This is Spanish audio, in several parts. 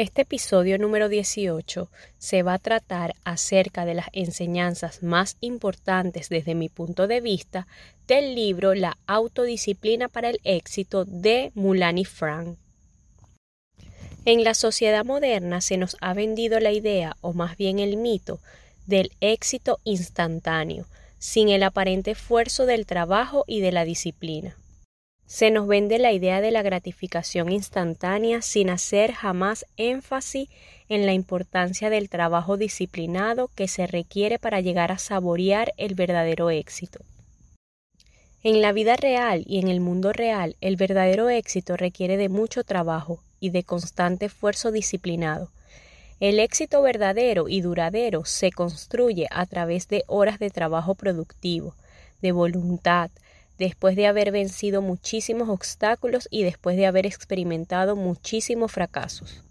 Este episodio número 18 se va a tratar acerca de las enseñanzas más importantes desde mi punto de vista del libro La autodisciplina para el éxito de Mulani Frank. En la sociedad moderna se nos ha vendido la idea, o más bien el mito, del éxito instantáneo, sin el aparente esfuerzo del trabajo y de la disciplina. Se nos vende la idea de la gratificación instantánea sin hacer jamás énfasis en la importancia del trabajo disciplinado que se requiere para llegar a saborear el verdadero éxito. En la vida real y en el mundo real, el verdadero éxito requiere de mucho trabajo y de constante esfuerzo disciplinado. El éxito verdadero y duradero se construye a través de horas de trabajo productivo, de voluntad, después de haber vencido muchísimos obstáculos y después de haber experimentado muchísimos fracasos.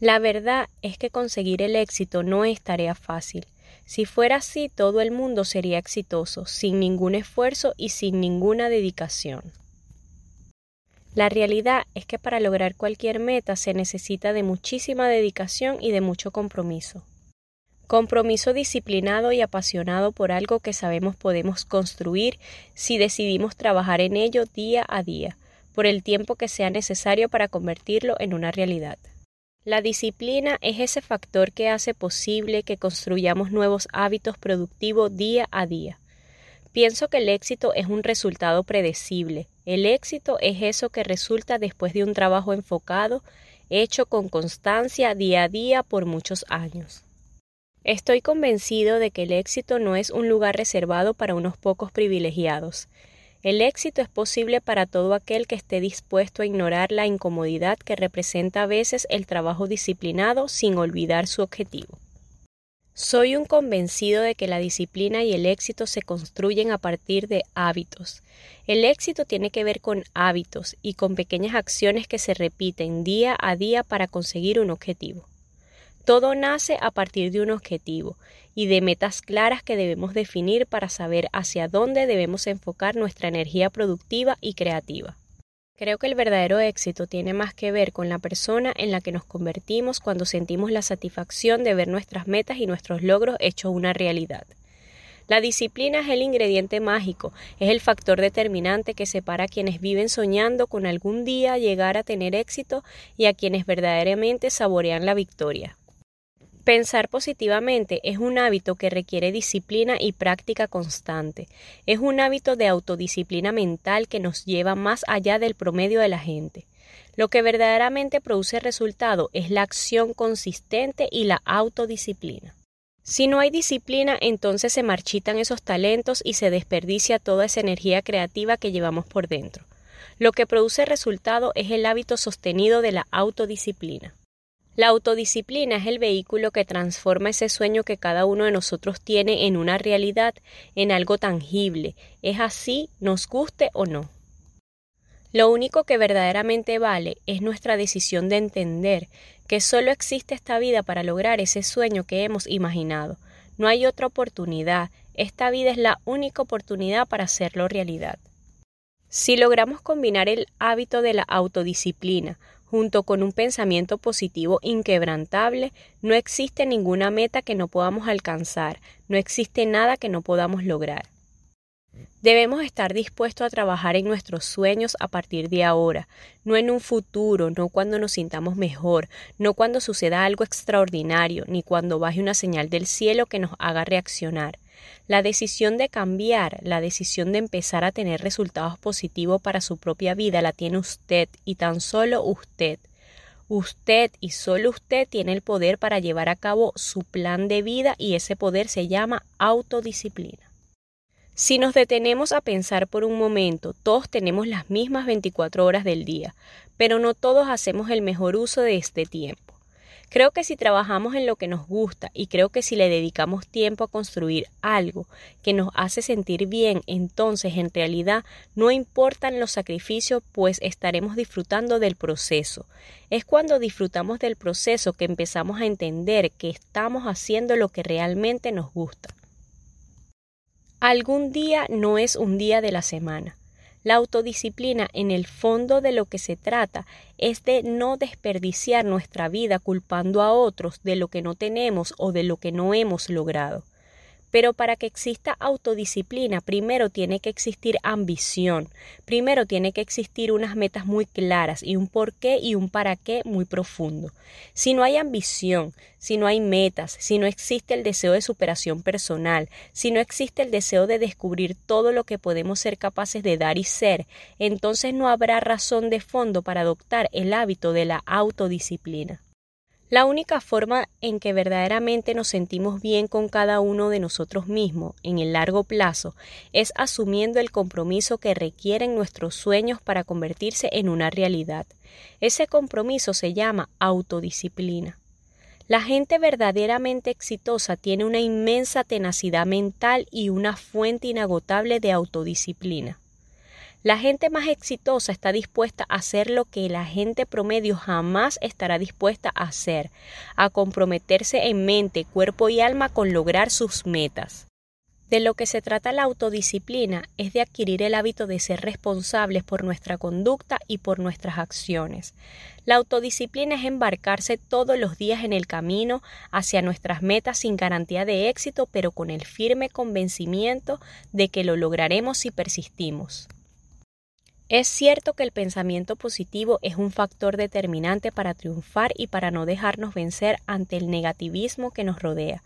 La verdad es que conseguir el éxito no es tarea fácil. Si fuera así, todo el mundo sería exitoso, sin ningún esfuerzo y sin ninguna dedicación. La realidad es que para lograr cualquier meta se necesita de muchísima dedicación y de mucho compromiso. Compromiso disciplinado y apasionado por algo que sabemos podemos construir si decidimos trabajar en ello día a día, por el tiempo que sea necesario para convertirlo en una realidad. La disciplina es ese factor que hace posible que construyamos nuevos hábitos productivos día a día. Pienso que el éxito es un resultado predecible. El éxito es eso que resulta después de un trabajo enfocado, hecho con constancia día a día por muchos años. Estoy convencido de que el éxito no es un lugar reservado para unos pocos privilegiados. El éxito es posible para todo aquel que esté dispuesto a ignorar la incomodidad que representa a veces el trabajo disciplinado sin olvidar su objetivo. Soy un convencido de que la disciplina y el éxito se construyen a partir de hábitos. El éxito tiene que ver con hábitos y con pequeñas acciones que se repiten día a día para conseguir un objetivo. Todo nace a partir de un objetivo y de metas claras que debemos definir para saber hacia dónde debemos enfocar nuestra energía productiva y creativa. Creo que el verdadero éxito tiene más que ver con la persona en la que nos convertimos cuando sentimos la satisfacción de ver nuestras metas y nuestros logros hechos una realidad. La disciplina es el ingrediente mágico, es el factor determinante que separa a quienes viven soñando con algún día llegar a tener éxito y a quienes verdaderamente saborean la victoria. Pensar positivamente es un hábito que requiere disciplina y práctica constante. Es un hábito de autodisciplina mental que nos lleva más allá del promedio de la gente. Lo que verdaderamente produce resultado es la acción consistente y la autodisciplina. Si no hay disciplina, entonces se marchitan esos talentos y se desperdicia toda esa energía creativa que llevamos por dentro. Lo que produce resultado es el hábito sostenido de la autodisciplina. La autodisciplina es el vehículo que transforma ese sueño que cada uno de nosotros tiene en una realidad, en algo tangible. Es así, nos guste o no. Lo único que verdaderamente vale es nuestra decisión de entender que solo existe esta vida para lograr ese sueño que hemos imaginado. No hay otra oportunidad. Esta vida es la única oportunidad para hacerlo realidad. Si logramos combinar el hábito de la autodisciplina junto con un pensamiento positivo inquebrantable, no existe ninguna meta que no podamos alcanzar, no existe nada que no podamos lograr. Debemos estar dispuestos a trabajar en nuestros sueños a partir de ahora, no en un futuro, no cuando nos sintamos mejor, no cuando suceda algo extraordinario, ni cuando baje una señal del cielo que nos haga reaccionar. La decisión de cambiar, la decisión de empezar a tener resultados positivos para su propia vida la tiene usted y tan solo usted. Usted y solo usted tiene el poder para llevar a cabo su plan de vida y ese poder se llama autodisciplina. Si nos detenemos a pensar por un momento, todos tenemos las mismas 24 horas del día, pero no todos hacemos el mejor uso de este tiempo. Creo que si trabajamos en lo que nos gusta y creo que si le dedicamos tiempo a construir algo que nos hace sentir bien, entonces en realidad no importan los sacrificios, pues estaremos disfrutando del proceso. Es cuando disfrutamos del proceso que empezamos a entender que estamos haciendo lo que realmente nos gusta. Algún día no es un día de la semana. La autodisciplina, en el fondo de lo que se trata, es de no desperdiciar nuestra vida culpando a otros de lo que no tenemos o de lo que no hemos logrado. Pero para que exista autodisciplina, primero tiene que existir ambición, primero tiene que existir unas metas muy claras y un por qué y un para qué muy profundo. Si no hay ambición, si no hay metas, si no existe el deseo de superación personal, si no existe el deseo de descubrir todo lo que podemos ser capaces de dar y ser, entonces no habrá razón de fondo para adoptar el hábito de la autodisciplina. La única forma en que verdaderamente nos sentimos bien con cada uno de nosotros mismos en el largo plazo es asumiendo el compromiso que requieren nuestros sueños para convertirse en una realidad. Ese compromiso se llama autodisciplina. La gente verdaderamente exitosa tiene una inmensa tenacidad mental y una fuente inagotable de autodisciplina. La gente más exitosa está dispuesta a hacer lo que la gente promedio jamás estará dispuesta a hacer, a comprometerse en mente, cuerpo y alma con lograr sus metas. De lo que se trata la autodisciplina es de adquirir el hábito de ser responsables por nuestra conducta y por nuestras acciones. La autodisciplina es embarcarse todos los días en el camino hacia nuestras metas sin garantía de éxito, pero con el firme convencimiento de que lo lograremos si persistimos. Es cierto que el pensamiento positivo es un factor determinante para triunfar y para no dejarnos vencer ante el negativismo que nos rodea,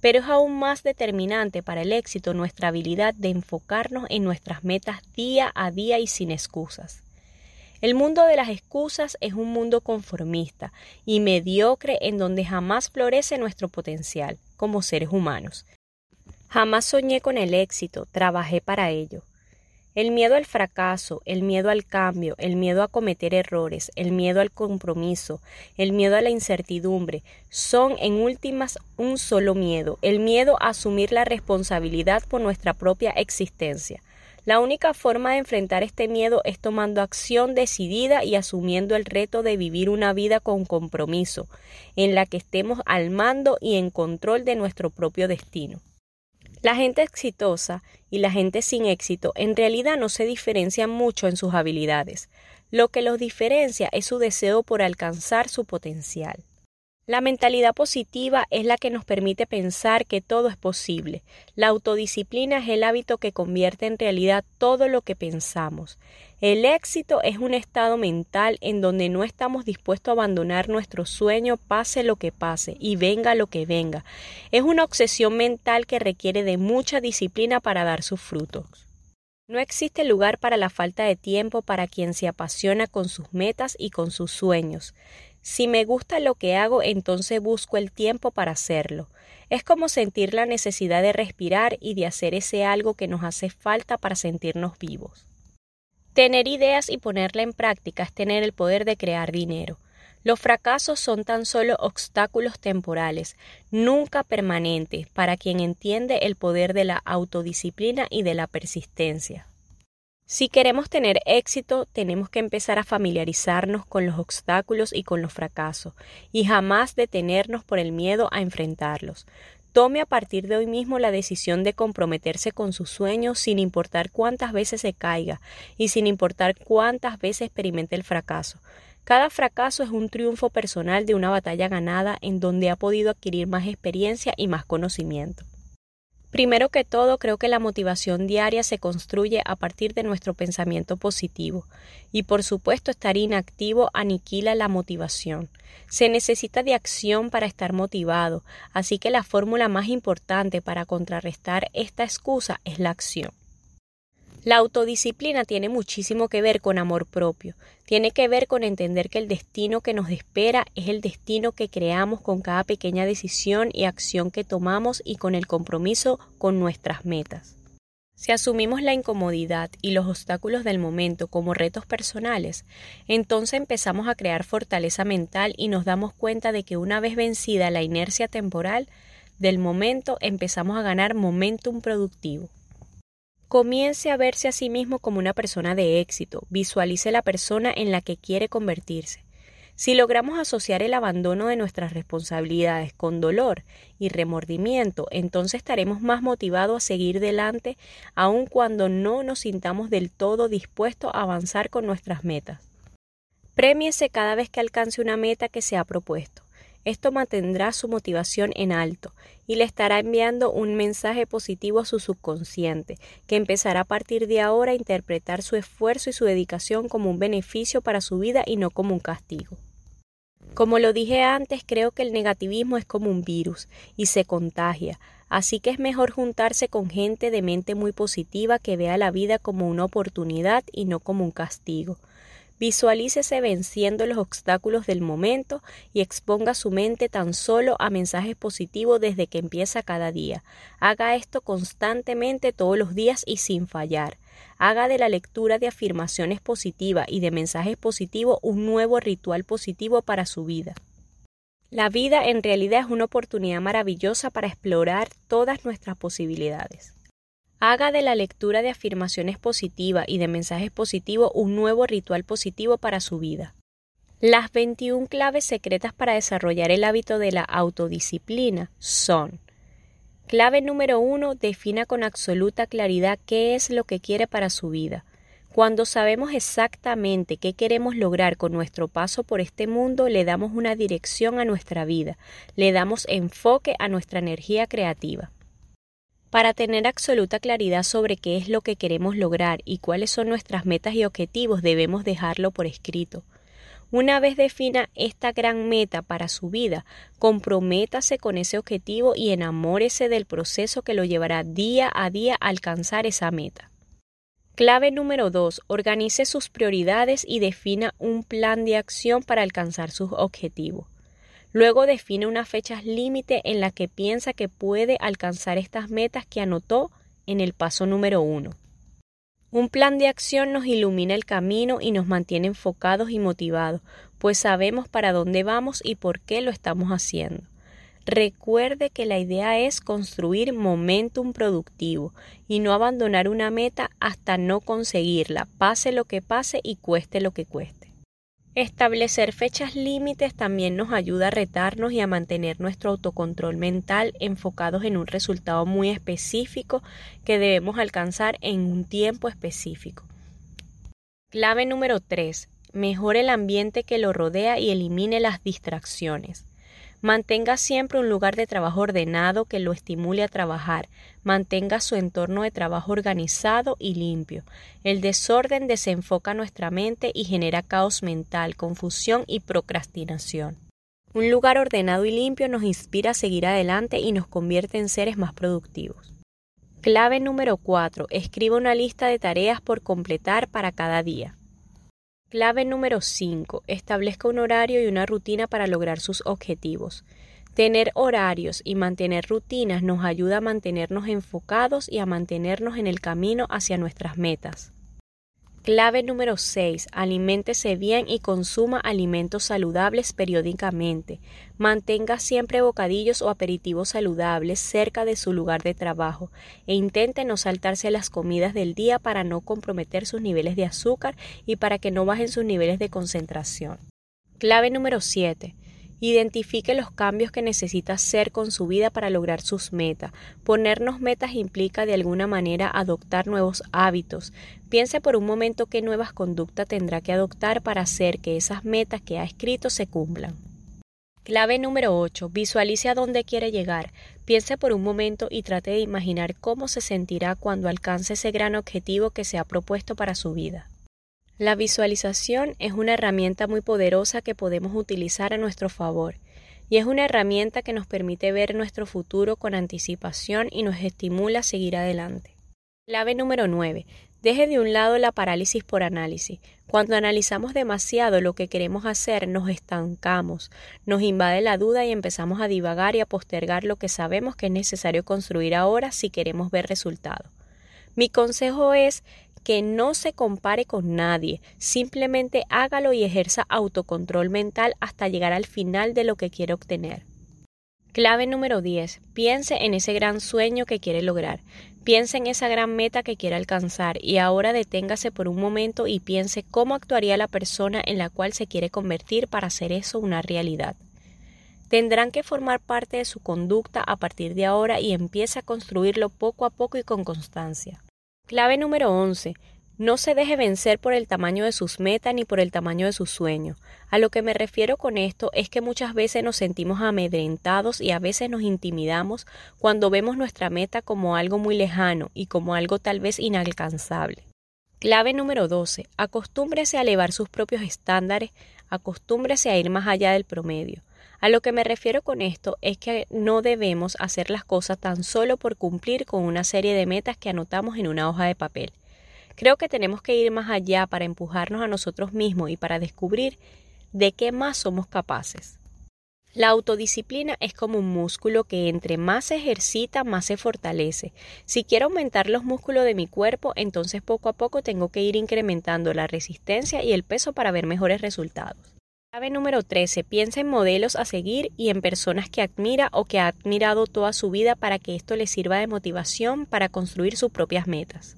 pero es aún más determinante para el éxito nuestra habilidad de enfocarnos en nuestras metas día a día y sin excusas. El mundo de las excusas es un mundo conformista y mediocre en donde jamás florece nuestro potencial como seres humanos. Jamás soñé con el éxito, trabajé para ello. El miedo al fracaso, el miedo al cambio, el miedo a cometer errores, el miedo al compromiso, el miedo a la incertidumbre, son en últimas un solo miedo, el miedo a asumir la responsabilidad por nuestra propia existencia. La única forma de enfrentar este miedo es tomando acción decidida y asumiendo el reto de vivir una vida con compromiso, en la que estemos al mando y en control de nuestro propio destino. La gente exitosa y la gente sin éxito en realidad no se diferencian mucho en sus habilidades. Lo que los diferencia es su deseo por alcanzar su potencial. La mentalidad positiva es la que nos permite pensar que todo es posible. La autodisciplina es el hábito que convierte en realidad todo lo que pensamos. El éxito es un estado mental en donde no estamos dispuestos a abandonar nuestro sueño pase lo que pase y venga lo que venga. Es una obsesión mental que requiere de mucha disciplina para dar sus frutos. No existe lugar para la falta de tiempo para quien se apasiona con sus metas y con sus sueños. Si me gusta lo que hago, entonces busco el tiempo para hacerlo. Es como sentir la necesidad de respirar y de hacer ese algo que nos hace falta para sentirnos vivos. Tener ideas y ponerla en práctica es tener el poder de crear dinero. Los fracasos son tan solo obstáculos temporales, nunca permanentes, para quien entiende el poder de la autodisciplina y de la persistencia. Si queremos tener éxito, tenemos que empezar a familiarizarnos con los obstáculos y con los fracasos, y jamás detenernos por el miedo a enfrentarlos. Tome a partir de hoy mismo la decisión de comprometerse con sus sueños sin importar cuántas veces se caiga y sin importar cuántas veces experimente el fracaso. Cada fracaso es un triunfo personal de una batalla ganada en donde ha podido adquirir más experiencia y más conocimiento. Primero que todo, creo que la motivación diaria se construye a partir de nuestro pensamiento positivo y por supuesto estar inactivo aniquila la motivación. Se necesita de acción para estar motivado, así que la fórmula más importante para contrarrestar esta excusa es la acción. La autodisciplina tiene muchísimo que ver con amor propio, tiene que ver con entender que el destino que nos espera es el destino que creamos con cada pequeña decisión y acción que tomamos y con el compromiso con nuestras metas. Si asumimos la incomodidad y los obstáculos del momento como retos personales, entonces empezamos a crear fortaleza mental y nos damos cuenta de que una vez vencida la inercia temporal del momento, empezamos a ganar momentum productivo. Comience a verse a sí mismo como una persona de éxito, visualice la persona en la que quiere convertirse. Si logramos asociar el abandono de nuestras responsabilidades con dolor y remordimiento, entonces estaremos más motivados a seguir delante aun cuando no nos sintamos del todo dispuestos a avanzar con nuestras metas. Premiese cada vez que alcance una meta que se ha propuesto. Esto mantendrá su motivación en alto y le estará enviando un mensaje positivo a su subconsciente, que empezará a partir de ahora a interpretar su esfuerzo y su dedicación como un beneficio para su vida y no como un castigo. Como lo dije antes, creo que el negativismo es como un virus y se contagia, así que es mejor juntarse con gente de mente muy positiva que vea la vida como una oportunidad y no como un castigo. Visualícese venciendo los obstáculos del momento y exponga su mente tan solo a mensajes positivos desde que empieza cada día. Haga esto constantemente todos los días y sin fallar. Haga de la lectura de afirmaciones positivas y de mensajes positivos un nuevo ritual positivo para su vida. La vida en realidad es una oportunidad maravillosa para explorar todas nuestras posibilidades. Haga de la lectura de afirmaciones positivas y de mensajes positivos un nuevo ritual positivo para su vida. Las 21 claves secretas para desarrollar el hábito de la autodisciplina son Clave número 1. Defina con absoluta claridad qué es lo que quiere para su vida. Cuando sabemos exactamente qué queremos lograr con nuestro paso por este mundo, le damos una dirección a nuestra vida, le damos enfoque a nuestra energía creativa. Para tener absoluta claridad sobre qué es lo que queremos lograr y cuáles son nuestras metas y objetivos, debemos dejarlo por escrito. Una vez defina esta gran meta para su vida, comprométase con ese objetivo y enamórese del proceso que lo llevará día a día a alcanzar esa meta. Clave número 2. Organice sus prioridades y defina un plan de acción para alcanzar sus objetivos. Luego define unas fechas límite en las que piensa que puede alcanzar estas metas que anotó en el paso número uno. Un plan de acción nos ilumina el camino y nos mantiene enfocados y motivados, pues sabemos para dónde vamos y por qué lo estamos haciendo. Recuerde que la idea es construir momentum productivo y no abandonar una meta hasta no conseguirla, pase lo que pase y cueste lo que cueste. Establecer fechas límites también nos ayuda a retarnos y a mantener nuestro autocontrol mental enfocados en un resultado muy específico que debemos alcanzar en un tiempo específico. Clave número 3. Mejore el ambiente que lo rodea y elimine las distracciones. Mantenga siempre un lugar de trabajo ordenado que lo estimule a trabajar. Mantenga su entorno de trabajo organizado y limpio. El desorden desenfoca nuestra mente y genera caos mental, confusión y procrastinación. Un lugar ordenado y limpio nos inspira a seguir adelante y nos convierte en seres más productivos. Clave número 4. Escriba una lista de tareas por completar para cada día. Clave número 5. Establezca un horario y una rutina para lograr sus objetivos. Tener horarios y mantener rutinas nos ayuda a mantenernos enfocados y a mantenernos en el camino hacia nuestras metas. Clave número 6. Aliméntese bien y consuma alimentos saludables periódicamente. Mantenga siempre bocadillos o aperitivos saludables cerca de su lugar de trabajo e intente no saltarse las comidas del día para no comprometer sus niveles de azúcar y para que no bajen sus niveles de concentración. Clave número 7. Identifique los cambios que necesita hacer con su vida para lograr sus metas. Ponernos metas implica de alguna manera adoptar nuevos hábitos. Piense por un momento qué nuevas conductas tendrá que adoptar para hacer que esas metas que ha escrito se cumplan. Clave número 8. Visualice a dónde quiere llegar. Piense por un momento y trate de imaginar cómo se sentirá cuando alcance ese gran objetivo que se ha propuesto para su vida. La visualización es una herramienta muy poderosa que podemos utilizar a nuestro favor y es una herramienta que nos permite ver nuestro futuro con anticipación y nos estimula a seguir adelante. Clave número 9. Deje de un lado la parálisis por análisis. Cuando analizamos demasiado lo que queremos hacer, nos estancamos, nos invade la duda y empezamos a divagar y a postergar lo que sabemos que es necesario construir ahora si queremos ver resultados. Mi consejo es que no se compare con nadie, simplemente hágalo y ejerza autocontrol mental hasta llegar al final de lo que quiere obtener. Clave número 10. Piense en ese gran sueño que quiere lograr. Piense en esa gran meta que quiere alcanzar y ahora deténgase por un momento y piense cómo actuaría la persona en la cual se quiere convertir para hacer eso una realidad. Tendrán que formar parte de su conducta a partir de ahora y empiece a construirlo poco a poco y con constancia. Clave número 11. No se deje vencer por el tamaño de sus metas ni por el tamaño de sus sueños. A lo que me refiero con esto es que muchas veces nos sentimos amedrentados y a veces nos intimidamos cuando vemos nuestra meta como algo muy lejano y como algo tal vez inalcanzable. Clave número 12. Acostúmbrese a elevar sus propios estándares, acostúmbrese a ir más allá del promedio. A lo que me refiero con esto es que no debemos hacer las cosas tan solo por cumplir con una serie de metas que anotamos en una hoja de papel. Creo que tenemos que ir más allá para empujarnos a nosotros mismos y para descubrir de qué más somos capaces. La autodisciplina es como un músculo que entre más se ejercita, más se fortalece. Si quiero aumentar los músculos de mi cuerpo, entonces poco a poco tengo que ir incrementando la resistencia y el peso para ver mejores resultados. Clave número 13. Piensa en modelos a seguir y en personas que admira o que ha admirado toda su vida para que esto le sirva de motivación para construir sus propias metas.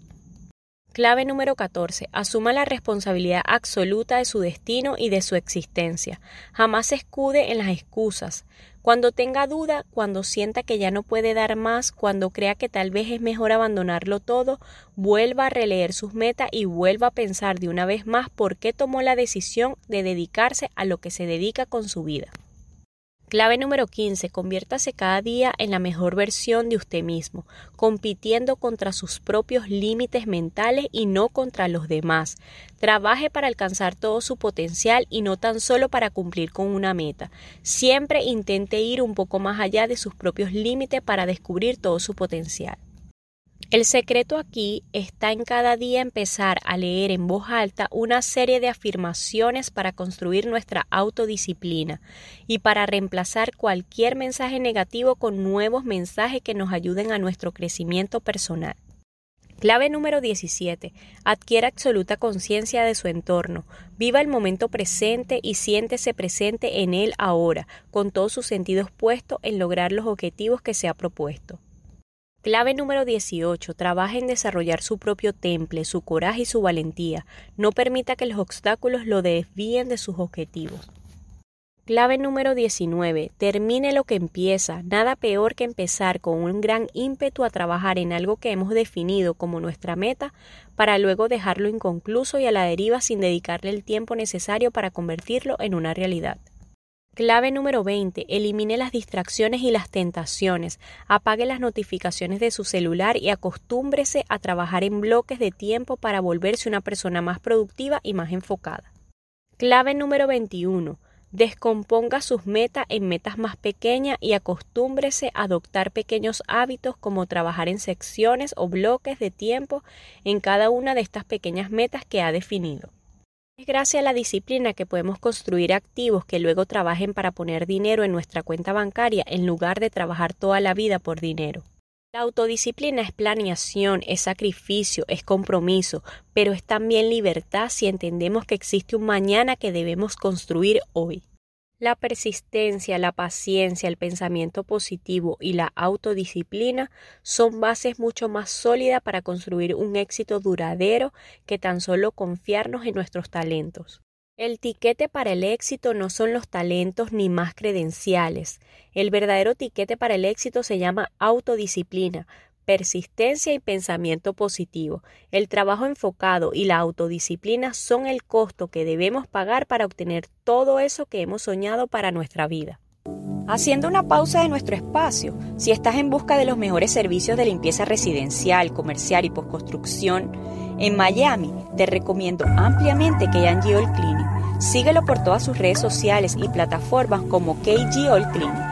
Clave número 14. Asuma la responsabilidad absoluta de su destino y de su existencia. Jamás se escude en las excusas. Cuando tenga duda, cuando sienta que ya no puede dar más, cuando crea que tal vez es mejor abandonarlo todo, vuelva a releer sus metas y vuelva a pensar de una vez más por qué tomó la decisión de dedicarse a lo que se dedica con su vida. Clave número 15. Conviértase cada día en la mejor versión de usted mismo, compitiendo contra sus propios límites mentales y no contra los demás. Trabaje para alcanzar todo su potencial y no tan solo para cumplir con una meta. Siempre intente ir un poco más allá de sus propios límites para descubrir todo su potencial. El secreto aquí está en cada día empezar a leer en voz alta una serie de afirmaciones para construir nuestra autodisciplina y para reemplazar cualquier mensaje negativo con nuevos mensajes que nos ayuden a nuestro crecimiento personal. Clave número 17. Adquiera absoluta conciencia de su entorno. Viva el momento presente y siéntese presente en él ahora, con todos sus sentidos puestos en lograr los objetivos que se ha propuesto. Clave número 18. Trabaje en desarrollar su propio temple, su coraje y su valentía. No permita que los obstáculos lo desvíen de sus objetivos. Clave número 19. Termine lo que empieza. Nada peor que empezar con un gran ímpetu a trabajar en algo que hemos definido como nuestra meta para luego dejarlo inconcluso y a la deriva sin dedicarle el tiempo necesario para convertirlo en una realidad. Clave número 20. Elimine las distracciones y las tentaciones. Apague las notificaciones de su celular y acostúmbrese a trabajar en bloques de tiempo para volverse una persona más productiva y más enfocada. Clave número 21. Descomponga sus metas en metas más pequeñas y acostúmbrese a adoptar pequeños hábitos como trabajar en secciones o bloques de tiempo en cada una de estas pequeñas metas que ha definido. Es gracias a la disciplina que podemos construir activos que luego trabajen para poner dinero en nuestra cuenta bancaria en lugar de trabajar toda la vida por dinero. La autodisciplina es planeación, es sacrificio, es compromiso, pero es también libertad si entendemos que existe un mañana que debemos construir hoy. La persistencia, la paciencia, el pensamiento positivo y la autodisciplina son bases mucho más sólidas para construir un éxito duradero que tan solo confiarnos en nuestros talentos. El tiquete para el éxito no son los talentos ni más credenciales. El verdadero tiquete para el éxito se llama autodisciplina, persistencia y pensamiento positivo. El trabajo enfocado y la autodisciplina son el costo que debemos pagar para obtener todo eso que hemos soñado para nuestra vida. Haciendo una pausa de nuestro espacio, si estás en busca de los mejores servicios de limpieza residencial, comercial y postconstrucción, en Miami te recomiendo ampliamente KG All Cleaning. Síguelo por todas sus redes sociales y plataformas como KG All Cleaning